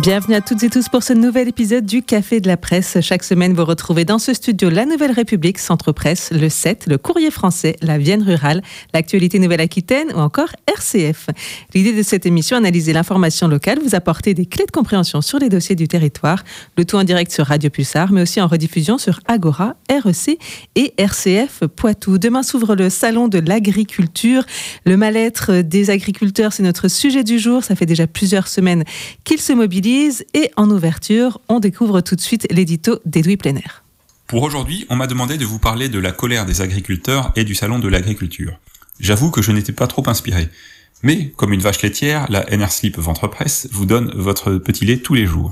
Bienvenue à toutes et tous pour ce nouvel épisode du Café de la Presse. Chaque semaine, vous retrouvez dans ce studio La Nouvelle République, Centre Presse, le 7, le Courrier français, la Vienne rurale, l'actualité Nouvelle-Aquitaine ou encore RCF. L'idée de cette émission, analyser l'information locale, vous apporter des clés de compréhension sur les dossiers du territoire, le tout en direct sur Radio Pulsar, mais aussi en rediffusion sur Agora, REC et RCF Poitou. Demain s'ouvre le Salon de l'agriculture. Le mal-être des agriculteurs, c'est notre sujet du jour. Ça fait déjà plusieurs semaines qu'ils se mobilisent et en ouverture, on découvre tout de suite l'édito d'Edoui Plenner. Pour aujourd'hui, on m'a demandé de vous parler de la colère des agriculteurs et du salon de l'agriculture. J'avoue que je n'étais pas trop inspiré. Mais, comme une vache laitière, la NR Slip Ventre Presse vous donne votre petit lait tous les jours.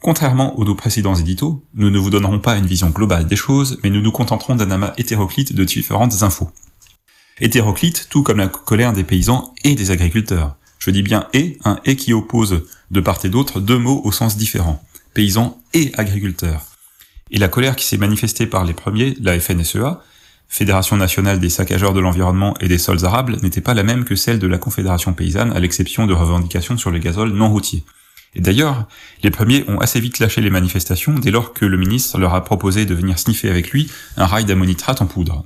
Contrairement aux deux précédents éditos, nous ne vous donnerons pas une vision globale des choses, mais nous nous contenterons d'un amas hétéroclite de différentes infos. Hétéroclite, tout comme la colère des paysans et des agriculteurs. Je dis bien et, un et qui oppose de part et d'autre deux mots au sens différent, paysans et agriculteurs. Et la colère qui s'est manifestée par les premiers, la FNSEA, Fédération nationale des saccageurs de l'environnement et des sols arables, n'était pas la même que celle de la Confédération paysanne, à l'exception de revendications sur le gazole non routier. Et d'ailleurs, les premiers ont assez vite lâché les manifestations dès lors que le ministre leur a proposé de venir sniffer avec lui un rail d'ammonitrate en poudre.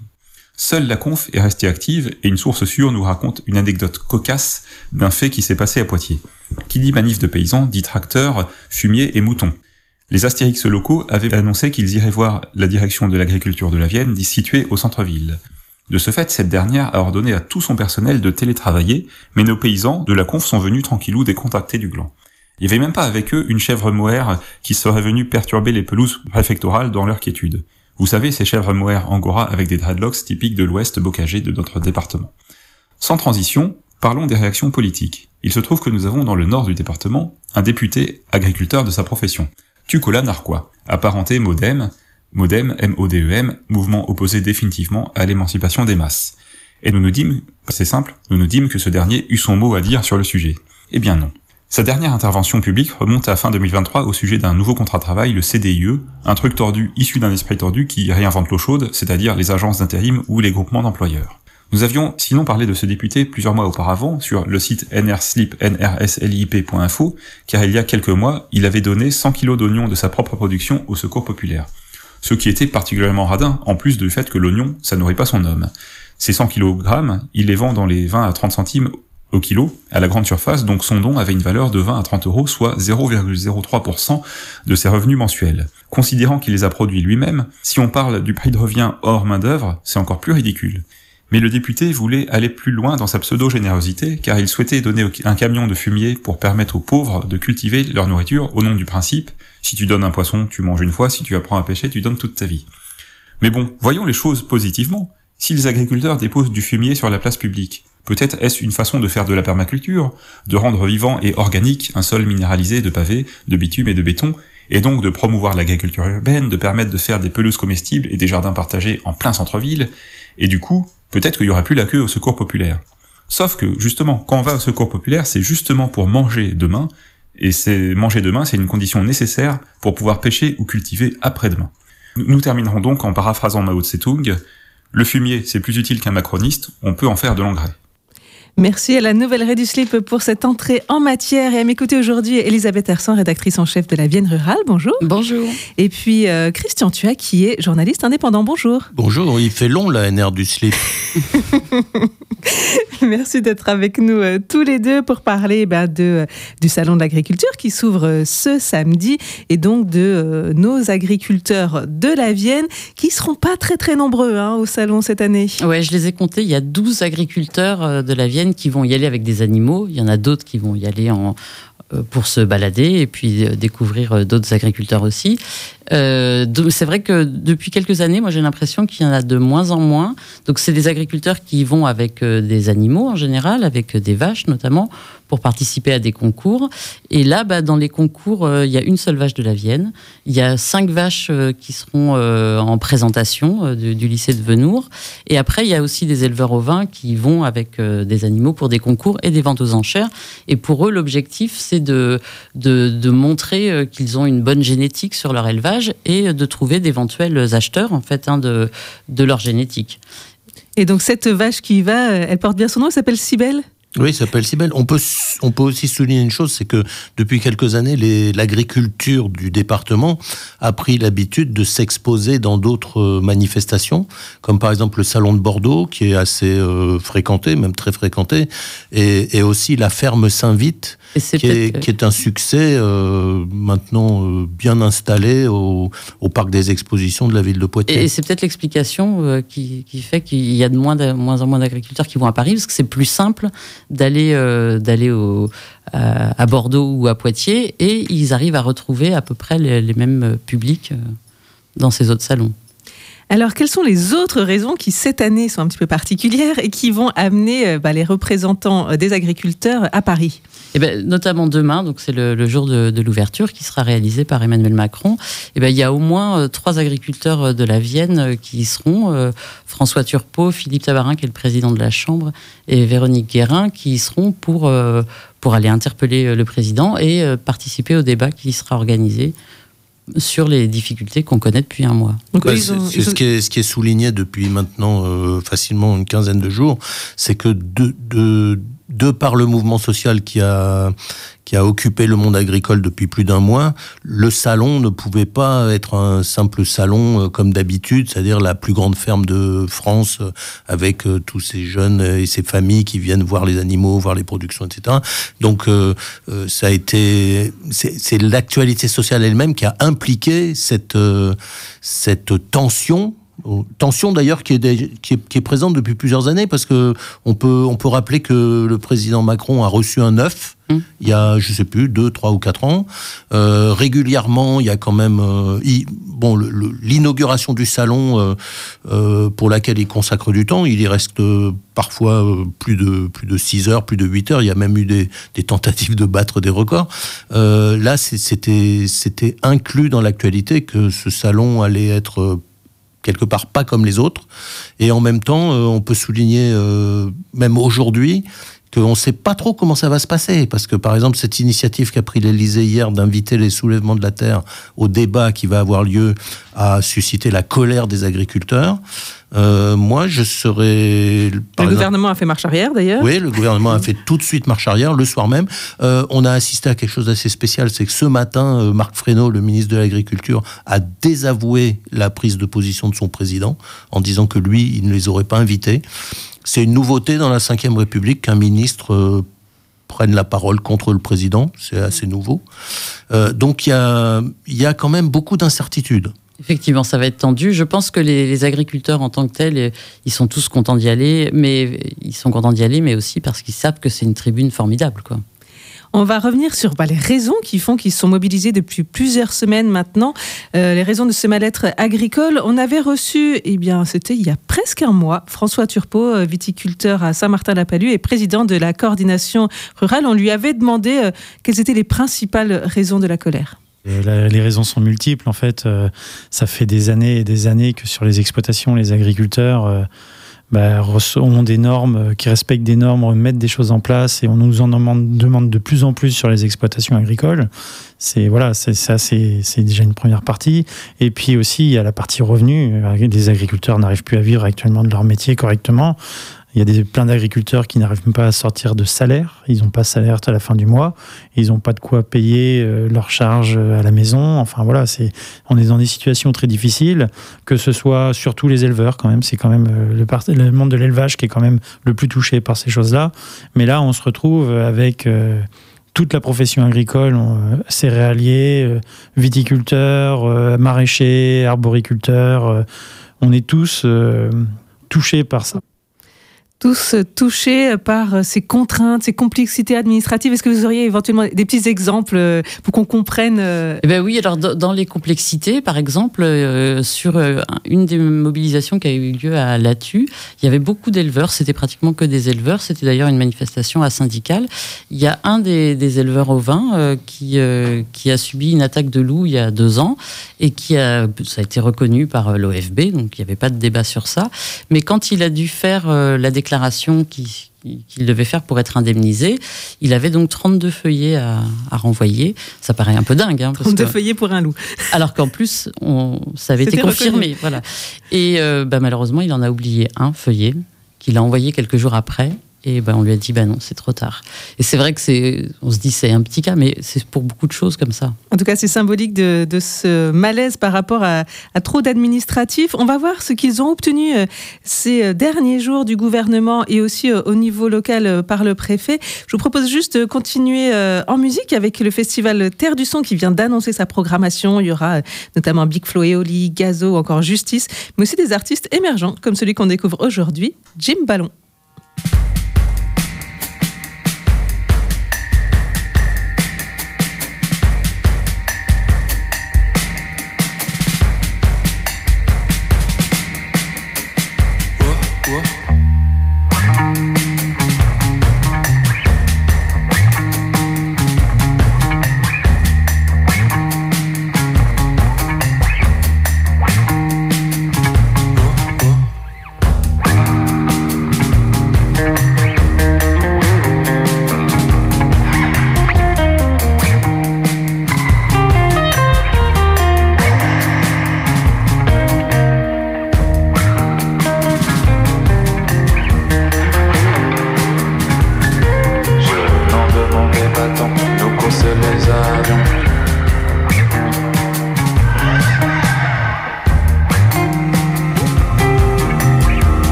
Seule la conf est restée active et une source sûre nous raconte une anecdote cocasse d'un fait qui s'est passé à Poitiers. Qui dit manif de paysans dit tracteurs, fumier et moutons. Les astérix locaux avaient annoncé qu'ils iraient voir la direction de l'agriculture de la Vienne, située au centre-ville. De ce fait, cette dernière a ordonné à tout son personnel de télétravailler, mais nos paysans de la conf sont venus tranquillou décontractés du gland. Il n'y avait même pas avec eux une chèvre mohair qui serait venue perturber les pelouses préfectorales dans leur quiétude. Vous savez, ces chèvres mohair angora avec des dreadlocks typiques de l'ouest bocagé de notre département. Sans transition, parlons des réactions politiques. Il se trouve que nous avons dans le nord du département un député agriculteur de sa profession, Tucola Narquois, apparenté Modem, Modem, M-O-D-E-M, mouvement opposé définitivement à l'émancipation des masses. Et nous nous dîmes, c'est simple, nous nous dîmes que ce dernier eut son mot à dire sur le sujet. Eh bien non. Sa dernière intervention publique remonte à fin 2023 au sujet d'un nouveau contrat de travail, le CDIE, un truc tordu issu d'un esprit tordu qui réinvente l'eau chaude, c'est-à-dire les agences d'intérim ou les groupements d'employeurs. Nous avions sinon parlé de ce député plusieurs mois auparavant sur le site nrslip, nrslip.info, car il y a quelques mois, il avait donné 100 kilos d'oignons de sa propre production au secours populaire. Ce qui était particulièrement radin, en plus du fait que l'oignon, ça nourrit pas son homme. Ces 100 kg, il les vend dans les 20 à 30 centimes au kilo à la grande surface, donc son don avait une valeur de 20 à 30 euros, soit 0,03% de ses revenus mensuels. Considérant qu'il les a produits lui-même, si on parle du prix de revient hors main-d'œuvre, c'est encore plus ridicule. Mais le député voulait aller plus loin dans sa pseudo-générosité, car il souhaitait donner un camion de fumier pour permettre aux pauvres de cultiver leur nourriture au nom du principe si tu donnes un poisson, tu manges une fois, si tu apprends à pêcher, tu donnes toute ta vie. Mais bon, voyons les choses positivement. Si les agriculteurs déposent du fumier sur la place publique, Peut-être est-ce une façon de faire de la permaculture, de rendre vivant et organique un sol minéralisé de pavés, de bitume et de béton, et donc de promouvoir l'agriculture urbaine, de permettre de faire des pelouses comestibles et des jardins partagés en plein centre-ville, et du coup, peut-être qu'il y aura plus la queue au secours populaire. Sauf que, justement, quand on va au secours populaire, c'est justement pour manger demain, et c'est manger demain, c'est une condition nécessaire pour pouvoir pêcher ou cultiver après-demain. Nous terminerons donc en paraphrasant Mao Tse-tung, le fumier, c'est plus utile qu'un macroniste, on peut en faire de l'engrais. Merci à la Nouvelle Ré du Slip pour cette entrée en matière. Et à m'écouter aujourd'hui, Elisabeth Hersan, rédactrice en chef de la Vienne Rurale. Bonjour. Bonjour. Et puis euh, Christian Tua, qui est journaliste indépendant. Bonjour. Bonjour, il fait long la NR du Slip. Merci d'être avec nous euh, tous les deux pour parler bah, de, euh, du Salon de l'agriculture qui s'ouvre ce samedi et donc de nos agriculteurs de la Vienne qui seront pas très très nombreux hein, au salon cette année. Ouais, je les ai comptés. Il y a 12 agriculteurs de la Vienne qui vont y aller avec des animaux. Il y en a d'autres qui vont y aller euh, pour se balader et puis euh, découvrir euh, d'autres agriculteurs aussi. Euh, c'est vrai que depuis quelques années, moi j'ai l'impression qu'il y en a de moins en moins. Donc c'est des agriculteurs qui vont avec euh, des animaux en général, avec des vaches notamment, pour participer à des concours. Et là, bah, dans les concours, euh, il y a une seule vache de la Vienne. Il y a cinq vaches euh, qui seront euh, en présentation du, lycée de Venours. Et après, il y a aussi des éleveurs ovins qui vont avec des animaux pour des concours et des ventes aux enchères. Et pour eux, l'objectif, c'est de, montrer qu'ils ont une bonne génétique sur leur élevage et de trouver d'éventuels acheteurs en fait hein, de, de leur génétique. Et donc cette vache qui y va, elle porte bien son nom, elle s'appelle Cybelle? Oui, ça s'appelle Cybelle. On peut, on peut aussi souligner une chose, c'est que depuis quelques années, l'agriculture du département a pris l'habitude de s'exposer dans d'autres euh, manifestations, comme par exemple le Salon de Bordeaux, qui est assez euh, fréquenté, même très fréquenté, et, et aussi la ferme Saint-Vite, qui, est, qui est un succès euh, maintenant euh, bien installé au, au, parc des expositions de la ville de Poitiers. Et, c'est peut-être l'explication qui, qui, fait qu'il y a de moins, de moins en moins d'agriculteurs qui vont à Paris, parce que c'est plus simple d'aller euh, d'aller à Bordeaux ou à Poitiers, et ils arrivent à retrouver à peu près les, les mêmes publics dans ces autres salons. Alors, quelles sont les autres raisons qui, cette année, sont un petit peu particulières et qui vont amener bah, les représentants des agriculteurs à Paris? Eh ben, notamment demain, donc c'est le, jour de, l'ouverture qui sera réalisé par Emmanuel Macron. Eh ben, il y a au moins euh, trois agriculteurs euh, de la Vienne euh, qui y seront François Turpot, Philippe Tabarin, qui est le président de la Chambre, et Véronique Guérin, qui y seront pour, pour aller interpeller le président et participer au débat qui sera organisé sur les difficultés qu'on connaît depuis un mois. Ce, qui est, ce qui est souligné depuis maintenant euh, facilement une quinzaine de jours, c'est que de, de, de par le mouvement social qui a, qui a occupé le monde agricole depuis plus d'un mois, le salon ne pouvait pas être un simple salon euh, comme d'habitude, c'est-à-dire la plus grande ferme de France euh, avec euh, tous ces jeunes et ces familles qui viennent voir les animaux, voir les productions, etc. Donc euh, ça a été, c'est l'actualité sociale elle-même qui a impliqué cette cette tension Tension d'ailleurs qui est, qui, est, qui est, présente depuis plusieurs années parce que on peut, on peut rappeler que le président Macron a reçu un œuf mmh. il y a, je sais plus, deux, trois ou quatre ans. Euh, régulièrement, il y a quand même euh, il, bon l'inauguration du salon euh, pour laquelle il consacre du temps. Il y reste parfois plus de plus de six heures, plus de huit heures. Il y a même eu des, des tentatives de battre des records. là, c'était inclus dans l'actualité que ce salon allait être quelque part pas comme les autres. Et en même temps, euh, on peut souligner, euh, même aujourd'hui, qu'on ne sait pas trop comment ça va se passer. Parce que, par exemple, cette initiative qu'a pris l'Élysée hier d'inviter les soulèvements de la Terre au débat qui va avoir lieu a suscité la colère des agriculteurs. Euh, moi, je serais. Le exemple, gouvernement a fait marche arrière, d'ailleurs. Oui, le gouvernement a fait tout de suite marche arrière, le soir même. Euh, on a assisté à quelque chose d'assez spécial, c'est que ce matin, euh, Marc Fesneau, le ministre de l'Agriculture, a désavoué la prise de position de son président en disant que lui, il ne les aurait pas invités. C'est une nouveauté dans la Ve République qu'un ministre euh, prenne la parole contre le président. C'est assez nouveau. Euh, donc il y a, y a quand même beaucoup d'incertitudes. Effectivement, ça va être tendu. Je pense que les, agriculteurs en tant que tels, ils sont tous contents d'y aller, mais ils sont contents d'y aller, mais aussi parce qu'ils savent que c'est une tribune formidable, quoi. On va revenir sur bah, les raisons qui font qu'ils sont mobilisés depuis plusieurs semaines maintenant, euh, les raisons de ce mal-être agricole. On avait reçu, eh bien, c'était il y a presque un mois, François Turpot, euh, viticulteur à Saint-Martin-la-Palue et président de la coordination rurale. On lui avait demandé euh, quelles étaient les principales raisons de la colère. Les raisons sont multiples. En fait, ça fait des années et des années que sur les exploitations, les agriculteurs bah, ont des normes, euh, qui respectent des normes, mettent des choses en place et on nous en demande, demande de plus en plus sur les exploitations agricoles. C'est voilà, c'est ça, c'est déjà une première partie. Et puis aussi, il y a la partie revenu. Les agriculteurs n'arrivent plus à vivre actuellement de leur métier correctement. Il y a des, plein d'agriculteurs qui n'arrivent même pas à sortir de salaire. Ils n'ont pas de salaire à la fin du mois. Ils n'ont pas de quoi payer euh, leurs charges à la maison. Enfin voilà, c'est, on est dans des situations très difficiles, que ce soit surtout les éleveurs quand même. C'est quand même euh, le, monde de l'élevage qui est quand même le plus touché par ces choses-là. Mais là, on se retrouve avec euh, toute la profession agricole, euh, céréaliers, euh, viticulteurs, euh, maraîchers, arboriculteurs. on est tous touchés par ça. Tous touchés par ces contraintes, ces complexités administratives. Est-ce que vous auriez éventuellement des petits exemples euh, pour qu'on comprenne euh, eh ben Oui, alors dans les complexités, par exemple, euh, sur une des mobilisations qui a eu lieu à Latu, il y avait beaucoup d'éleveurs, c'était pratiquement que des éleveurs, c'était d'ailleurs une manifestation asyndicale. Il y a un des, éleveurs ovins qui, qui a subi une attaque de loup il y a deux ans et qui a, ça a été reconnu par l'OFB, donc il n'y avait pas de débat sur ça. Mais quand il a dû faire la déclaration déclaration qu'il devait faire pour être indemnisé. Il avait donc 32 feuillets à, renvoyer. Ça paraît un peu dingue. Hein, 32 feuillets pour un loup. Alors qu'en plus, on, ça avait été confirmé. Voilà. Et euh, bah, malheureusement, il en a oublié un feuillet qu'il a envoyé quelques jours après. Et ben, on lui a dit, ben non, c'est trop tard. Et c'est vrai que c'est, on se dit, c'est un petit cas, mais c'est pour beaucoup de choses comme ça. En tout cas, c'est symbolique de, ce malaise par rapport à, trop d'administratifs. On va voir ce qu'ils ont obtenu euh, ces euh, derniers jours du gouvernement et aussi euh, au niveau local par le préfet. Je vous propose juste de continuer en musique avec le festival Terre du Son qui vient d'annoncer sa programmation. Il y aura notamment Big Flo et Gazo, encore Justice, mais aussi des artistes émergents comme celui qu'on découvre aujourd'hui, Jim Ballon.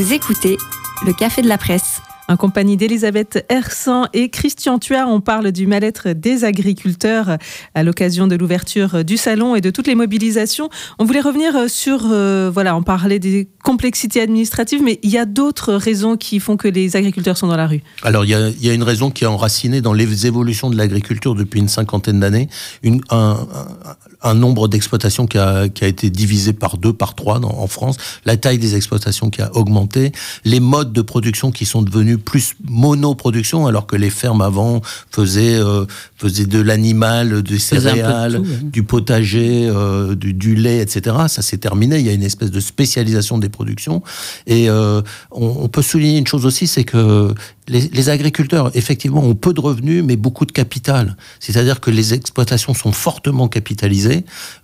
Écoutez le Café de la Presse. En compagnie d'Elisabeth Hersan et Christian Tuard, on parle du mal-être des agriculteurs à l'occasion de l'ouverture du salon et de toutes les mobilisations. On voulait revenir sur, euh, voilà, on parlait des complexités administratives, mais il y a d'autres raisons qui font que les agriculteurs sont dans la rue. Alors, il y a, il y a une raison qui est enracinée dans les évolutions de l'agriculture depuis une cinquantaine d'années. Un, un nombre d'exploitations qui a, qui a été divisé par deux, par trois en France, la taille des exploitations qui a augmenté, les modes de production qui sont devenus plus monoproduction, alors que les fermes avant faisaient, euh, faisaient de l'animal, des céréales, du potager, euh, du, du, lait, etc. Ça s'est terminé. Il y a une espèce de spécialisation des productions. Et euh, on, on, peut souligner une chose aussi, c'est que les, agriculteurs, effectivement, ont peu de revenus, mais beaucoup de capital. C'est-à-dire que les exploitations sont fortement capitalisées.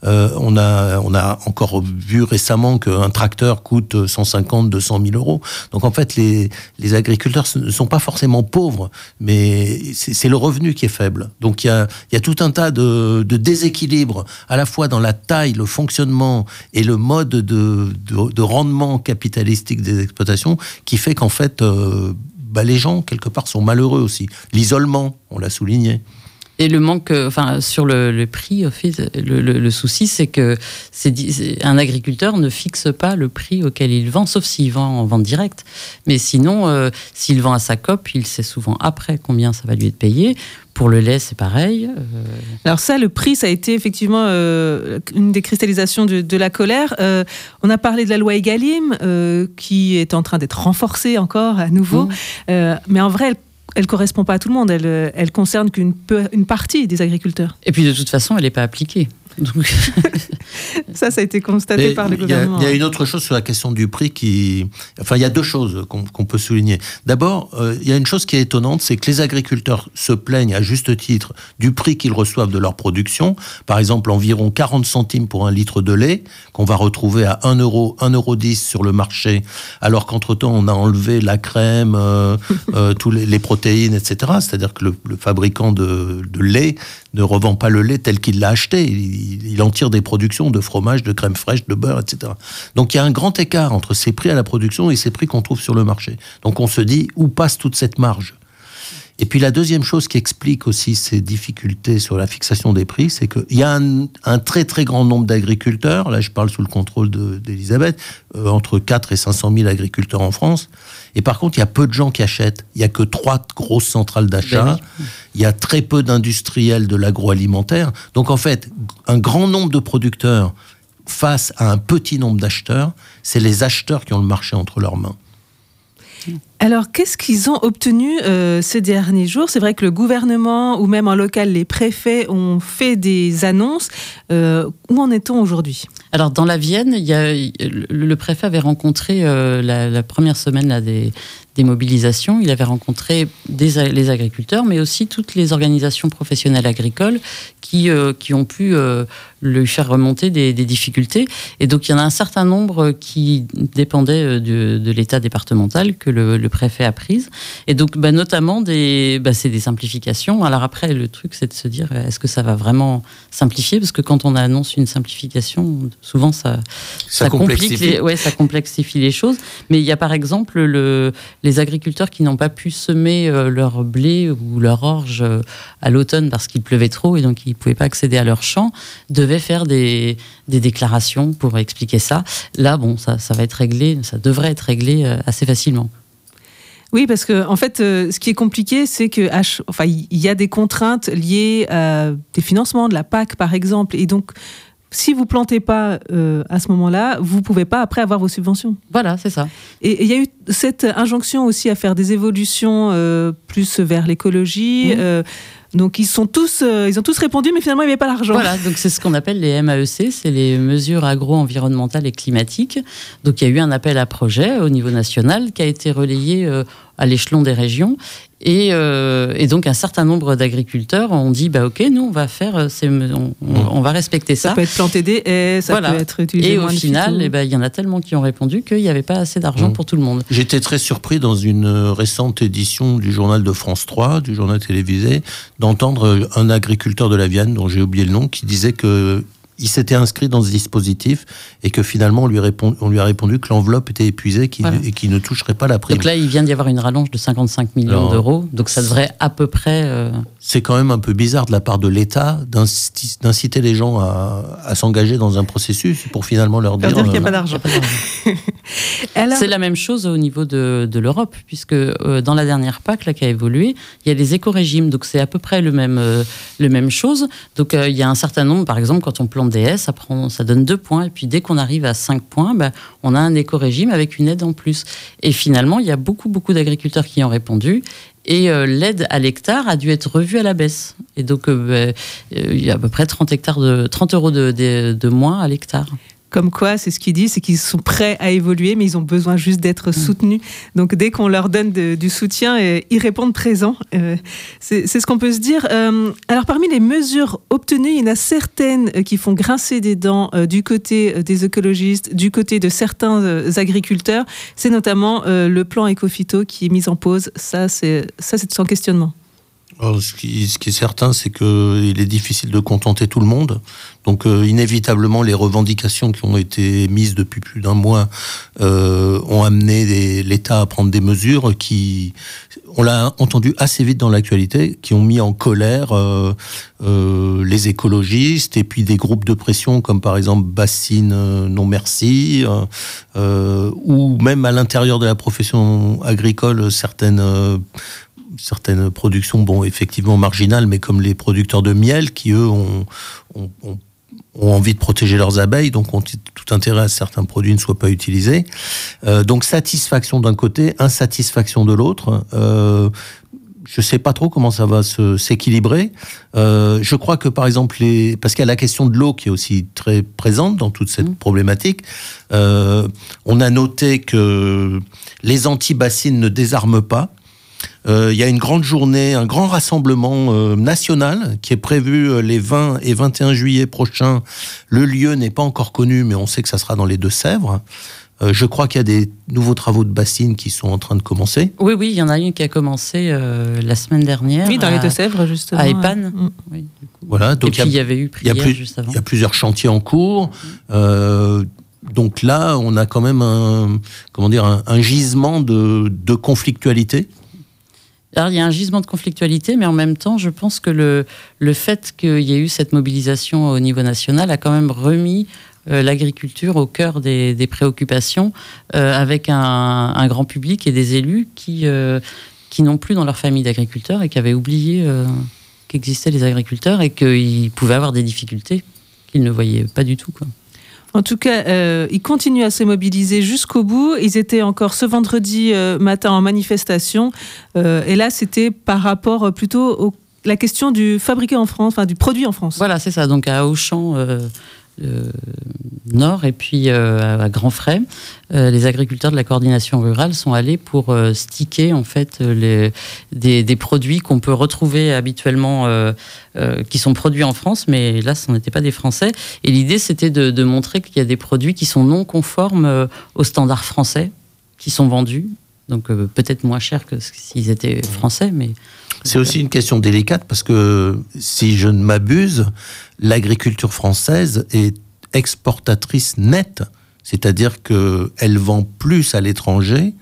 Euh, on, a, on a encore vu récemment qu'un tracteur coûte 150, 200 000 euros. Donc en fait, les, agriculteurs ne sont pas forcément pauvres, mais c'est le revenu qui est faible. Donc il y a, tout un tas de, déséquilibres, à la fois dans la taille, le fonctionnement et le mode de, de, de rendement capitalistique des exploitations, qui fait qu'en fait... Euh, bah, les gens, quelque part, sont malheureux aussi. L'isolement, on l'a souligné. Et le manque, enfin, sur le, prix, fait, le, souci, c'est que c'est, un agriculteur ne fixe pas le prix auquel il vend, sauf s'il vend en vente directe. Mais sinon, euh, s'il vend à sa COP, il sait souvent après combien ça va lui être payé. Pour le lait, c'est pareil. Euh. Alors ça, le prix, ça a été effectivement euh, une des cristallisations de, la colère. Euh, on a parlé de la loi Egalim, qui est en train d'être renforcée encore à nouveau. Mmh. mais en vrai, elle correspond pas à tout le monde. Elle, elle concerne qu'une une partie des agriculteurs. Et puis de toute façon, elle n'est pas appliquée. ça, ça a été constaté par le gouvernement. Il y, a une autre chose sur la question du prix qui. Enfin, il y a deux choses qu'on peut souligner. D'abord, euh, il y a une chose qui est étonnante, c'est que les agriculteurs se plaignent à juste titre du prix qu'ils reçoivent de leur production. Par exemple, environ 40 centimes pour un litre de lait, qu'on va retrouver à 1 euro, 1 euro 10 sur le marché, alors qu'entre-temps, on a enlevé la crème, euh, euh, tous les, protéines, etc. C'est-à-dire que le, fabricant de, de, lait ne revend pas le lait tel qu'il l'a acheté. Il, il, en tire des productions de fromage, de crème fraîche, de beurre, etc. Donc il y a un grand écart entre ces prix à la production et ces prix qu'on trouve sur le marché. Donc on se dit où passe toute cette marge? Et puis la deuxième chose qui explique aussi ces difficultés sur la fixation des prix, c'est qu'il y a un, très très grand nombre d'agriculteurs, là je parle sous le contrôle d'Elisabeth, euh, entre 4 et 500 000 agriculteurs en France, et par contre il y a peu de gens qui achètent, il y a que trois grosses centrales d'achat, ben il y a très peu d'industriels de l'agroalimentaire, donc en fait un grand nombre de producteurs face à un petit nombre d'acheteurs, c'est les acheteurs qui ont le marché entre leurs mains. Alors, qu'est-ce qu'ils ont obtenu euh, ces derniers jours? C'est vrai que le gouvernement ou même en local, les préfets ont fait des annonces. Euh, où en est-on aujourd'hui? Alors, dans la Vienne, le préfet avait rencontré euh, la, première semaine là, des, des mobilisations. Il avait rencontré des, les agriculteurs, mais aussi toutes les organisations professionnelles agricoles qui, euh, qui ont pu euh, lui faire remonter des, difficultés. Et donc, il y en a un certain nombre qui dépendaient euh, de, de l'État départemental que le, préfet a prise. Et donc, bah, notamment, des, bah, c'est des simplifications. Alors après, le truc, c'est de se dire, est-ce que ça va vraiment simplifier? Parce que quand on annonce une simplification, souvent, ça, ça, complique les, ouais, ça complexifie les choses. Mais il y a par exemple le, les agriculteurs qui n'ont pas pu semer euh, leur blé ou leur orge euh, à l'automne parce qu'il pleuvait trop et donc ils ne pouvaient pas accéder à leur champ, devaient faire des, déclarations pour expliquer ça. Là, bon, ça, ça va être réglé, ça devrait être réglé euh, assez facilement. Oui, parce que en fait, ce qui est compliqué, c'est que enfin, il y a des contraintes liées à des financements de la PAC, par exemple, et donc si vous plantez pas euh, à ce moment-là, vous pouvez pas après avoir vos subventions. Voilà, c'est ça. Et il y a eu cette injonction aussi à faire des évolutions euh, plus vers l'écologie. Euh, donc ils sont tous, ils ont tous répondu, mais finalement il n'y avait pas l'argent. Voilà, donc c'est ce qu'on appelle les MAEC, c'est les mesures agro-environnementales et climatiques. Donc il y a eu un appel à projet au niveau national qui a été relayé à l'échelon des régions euh, et, donc un certain nombre d'agriculteurs ont dit bah ok nous on va faire euh, on, on, va respecter ça. Ça peut être planter des haies, ça peut être utilisé Et au final, eh ben, il y en a tellement qui ont répondu qu'il n'y avait pas assez d'argent mmh. pour tout le monde. J'étais très surpris dans une récente édition du journal de France 3, du journal télévisé, d'entendre un agriculteur de la Vienne, dont j'ai oublié le nom, qui disait que il s'était inscrit dans ce dispositif et que finalement on lui, répond, on lui a répondu que l'enveloppe était épuisée et qu'il ne toucherait pas la prime. Donc là, il vient d'y avoir une rallonge de 55 millions d'euros, donc ça devrait à peu près. Euh, C'est quand même un peu bizarre de la part de l'État d'inciter les gens à, s'engager dans un processus pour finalement leur dire, qu'il n'y a pas d'argent. C'est la même chose au niveau de, de l'Europe, puisque euh, dans la dernière PAC là, qui a évolué, il y a les éco-régimes, donc c'est à peu près le même, euh, le même chose. Donc il y a un certain nombre, par exemple, quand on plante DS, ça, ça donne deux points. Et puis dès qu'on arrive à 5 points, ben, on a un éco-régime avec une aide en plus. Et finalement, il y a beaucoup, beaucoup d'agriculteurs qui ont répondu. Et euh, l'aide à l'hectare a dû être revue à la baisse. Et donc, euh, ben, euh, il y a à peu près 30, hectares de, 30 euros de moins à l'hectare. Comme quoi, c'est ce qu'ils disent, c'est qu'ils sont prêts à évoluer, mais ils ont besoin juste d'être mm. soutenus. Donc dès qu'on leur donne du soutien, euh, ils répondent présents. Euh, c'est ce qu'on peut se dire. Euh, alors parmi les mesures obtenues, il y en a certaines qui font grincer des dents du côté des écologistes, du côté de certains agriculteurs. C'est notamment le plan Ecofito qui est mis en pause. Ça, c'est sans questionnement ce, qui, est certain, c'est qu'il est difficile de contenter tout le monde. Donc, euh, inévitablement, les revendications qui ont été mises depuis plus d'un mois euh, ont amené l'État à prendre des mesures qui, on l'a entendu assez vite dans l'actualité, qui ont mis en colère euh, les écologistes et puis des groupes de pression comme par exemple Bassine Non Merci, ou même à l'intérieur de la profession agricole, certaines certaines productions, bon, effectivement marginales, mais comme les producteurs de miel, qui eux ont, ont, envie de protéger leurs abeilles, donc ont tout intérêt à ce que certains produits ne soient pas utilisés. Euh, donc satisfaction d'un côté, insatisfaction de l'autre. Euh, je sais pas trop comment ça va s'équilibrer. Euh, je crois que par exemple les parce qu'il y a la question de l'eau qui est aussi très présente dans toute cette mmh. problématique. On a noté que les anti-bassines ne désarment pas. Euh, il y a une grande journée, un grand rassemblement euh, national qui est prévu euh, les 20 et 21 juillet prochains. Le lieu n'est pas encore connu, mais on sait que ça sera dans les Deux-Sèvres. je crois qu'il y a des nouveaux travaux de bassines qui sont en train de commencer. Oui, oui, il y en a une qui a commencé la semaine dernière. Oui, dans les Deux-Sèvres, justement. À Epan. Mm. Voilà, donc et puis il y, avait eu y, a juste avant. Il y a plusieurs chantiers en cours. donc là, on a quand même un, comment dire, un, gisement de, de conflictualité alors, il y a un gisement de conflictualité, mais en même temps, je pense que le, le fait qu'il y ait eu cette mobilisation au niveau national a quand même remis euh, l'agriculture au cœur des, des préoccupations, euh, avec un, un, grand public et des élus qui, euh, qui n'ont plus dans leur famille d'agriculteurs et qui avaient oublié qu'existaient les agriculteurs et qu'ils pouvaient avoir des difficultés qu'ils ne voyaient pas du tout. Quoi. En tout cas, euh, ils continuent à se mobiliser jusqu'au bout. Ils étaient encore ce vendredi euh, matin en manifestation. Euh, et là, c'était par rapport plutôt à la question du fabriqué en France, enfin du produit en France. Voilà, c'est ça. Donc à Auchan, nord et puis euh, à grands frais, euh, les agriculteurs de la coordination rurale sont allés pour sticker en fait les, des, produits qu'on peut retrouver habituellement, qui sont produits en France, mais là, ce n'était pas des Français. Et l'idée, c'était de, montrer qu'il y a des produits qui sont non conformes aux standards français, qui sont vendus, donc peut-être moins cher que s'ils étaient français, mais c'est aussi une question délicate parce que si je ne m'abuse, l'agriculture française est exportatrice nette, c'est-à-dire qu'elle vend plus à l'étranger.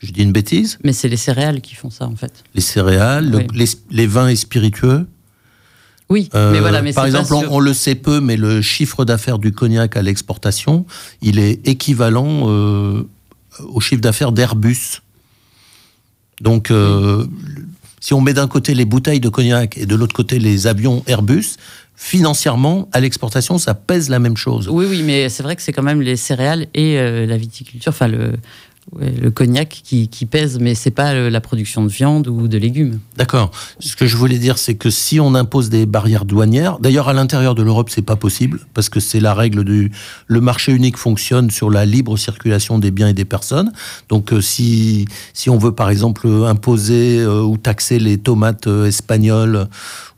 Je dis une bêtise Mais c'est les céréales qui font ça en fait. Les céréales, les, vins et spiritueux. Oui, mais euh, voilà. Mais par exemple, on, le sait peu, mais le chiffre d'affaires du cognac à l'exportation, il est équivalent euh, au chiffre d'affaires d'Airbus. Donc, euh, si on met d'un côté les bouteilles de cognac et de l'autre côté les avions Airbus, financièrement, à l'exportation, ça pèse la même chose. Oui, oui, mais c'est vrai que c'est quand même les céréales et euh, la viticulture, enfin le, le cognac qui, pèse, mais c'est pas la production de viande ou de légumes. D'accord. Ce que je voulais dire, c'est que si on impose des barrières douanières, d'ailleurs à l'intérieur de l'Europe, c'est pas possible parce que c'est la règle du le marché unique fonctionne sur la libre circulation des biens et des personnes. Donc euh, si si on veut par exemple imposer euh, ou taxer les tomates euh, espagnoles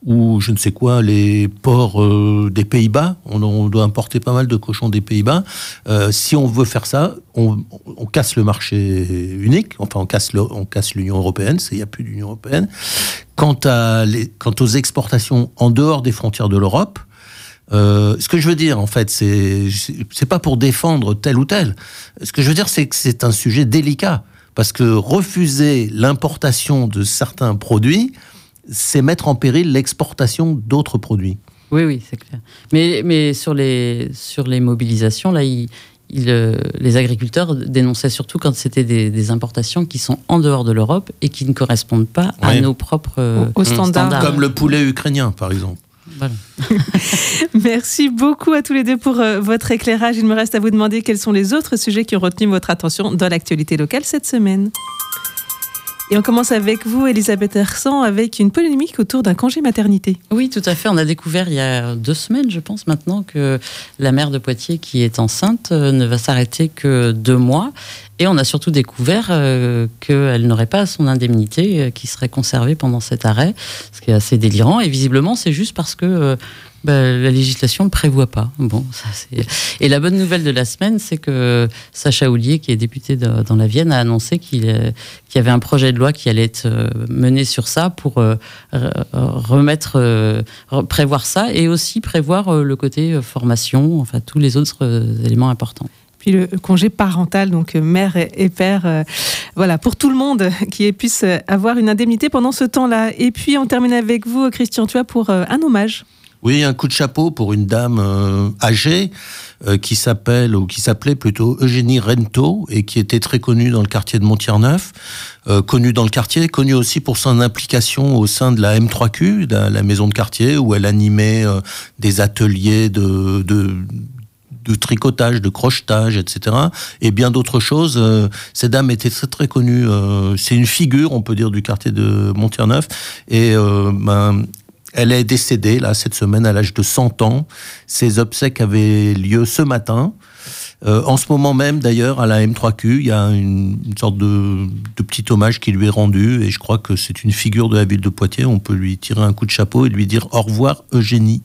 ou je ne sais quoi, les porcs euh, des Pays-Bas. On, doit importer pas mal de cochons des Pays-Bas. Euh, si on veut faire ça, on, casse le marché unique, enfin on casse, on casse l'Union européenne, il n'y a plus d'Union européenne. Quant, à les, quant aux exportations en dehors des frontières de l'Europe, euh, ce que je veux dire, en fait, c'est c'est pas pour défendre tel ou tel. Ce que je veux dire, c'est que c'est un sujet délicat parce que refuser l'importation de certains produits, c'est mettre en péril l'exportation d'autres produits. Oui, oui, c'est clair. Mais, mais sur, les, sur les mobilisations, là, il, euh, les agriculteurs dénonçaient surtout quand c'était des, importations qui sont en dehors de l'Europe et qui ne correspondent pas à nos propres standards. Comme le poulet ukrainien, par exemple. Merci beaucoup à tous les deux pour euh, votre éclairage. Il me reste à vous demander quels sont les autres sujets qui ont retenu votre attention dans l'actualité locale cette semaine. Et on commence avec vous, Elisabeth Hersan, avec une polémique autour d'un congé maternité. Oui, tout à fait. On a découvert il y a deux semaines, je pense maintenant, que la mère de Poitiers qui est enceinte euh, ne va s'arrêter que deux mois. Et on a surtout découvert euh, qu'elle n'aurait pas son indemnité euh, qui serait conservée pendant cet arrêt, ce qui est assez délirant. Et visiblement, c'est juste parce que bah, la législation ne prévoit pas. Bon, et la bonne nouvelle de la semaine, c'est que Sacha Houlier, qui est député dans la Vienne, a annoncé qu'il y avait un projet de loi qui allait être euh, mené sur ça pour euh, remettre, euh, prévoir ça et aussi prévoir le côté formation, enfin tous les autres éléments importants puis le congé parental, donc mère et père, voilà, pour tout le monde qui puisse avoir une indemnité pendant ce temps-là. Et puis on termine avec vous, Christian, tu as pour un hommage. Oui, un coup de chapeau pour une dame euh, âgée euh, qui s'appelle ou qui s'appelait plutôt Eugénie Rento et qui était très connue dans le quartier de Montierneuf, euh, connue dans le quartier, connue aussi pour son implication au sein de la M3Q, la maison de quartier où elle animait des ateliers de, tricotage, de crochetage, etc. Et bien d'autres choses. Euh, cette dame était très très connue. Euh, c'est une figure, on peut dire, du quartier de Montierneuf. Et ben, elle est décédée là cette semaine à l'âge de 100 ans. Ses obsèques avaient lieu ce matin. Euh, en ce moment même, d'ailleurs, à la M3Q, il y a une, sorte de, petit hommage qui lui est rendu, et je crois que c'est une figure de la ville de Poitiers. On peut lui tirer un coup de chapeau et lui dire au revoir, Eugénie.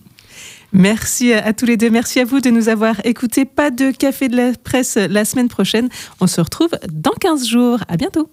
Merci à tous les deux. Merci à vous de nous avoir écoutés. Pas de café de la presse la semaine prochaine. On se retrouve dans 15 jours. À bientôt.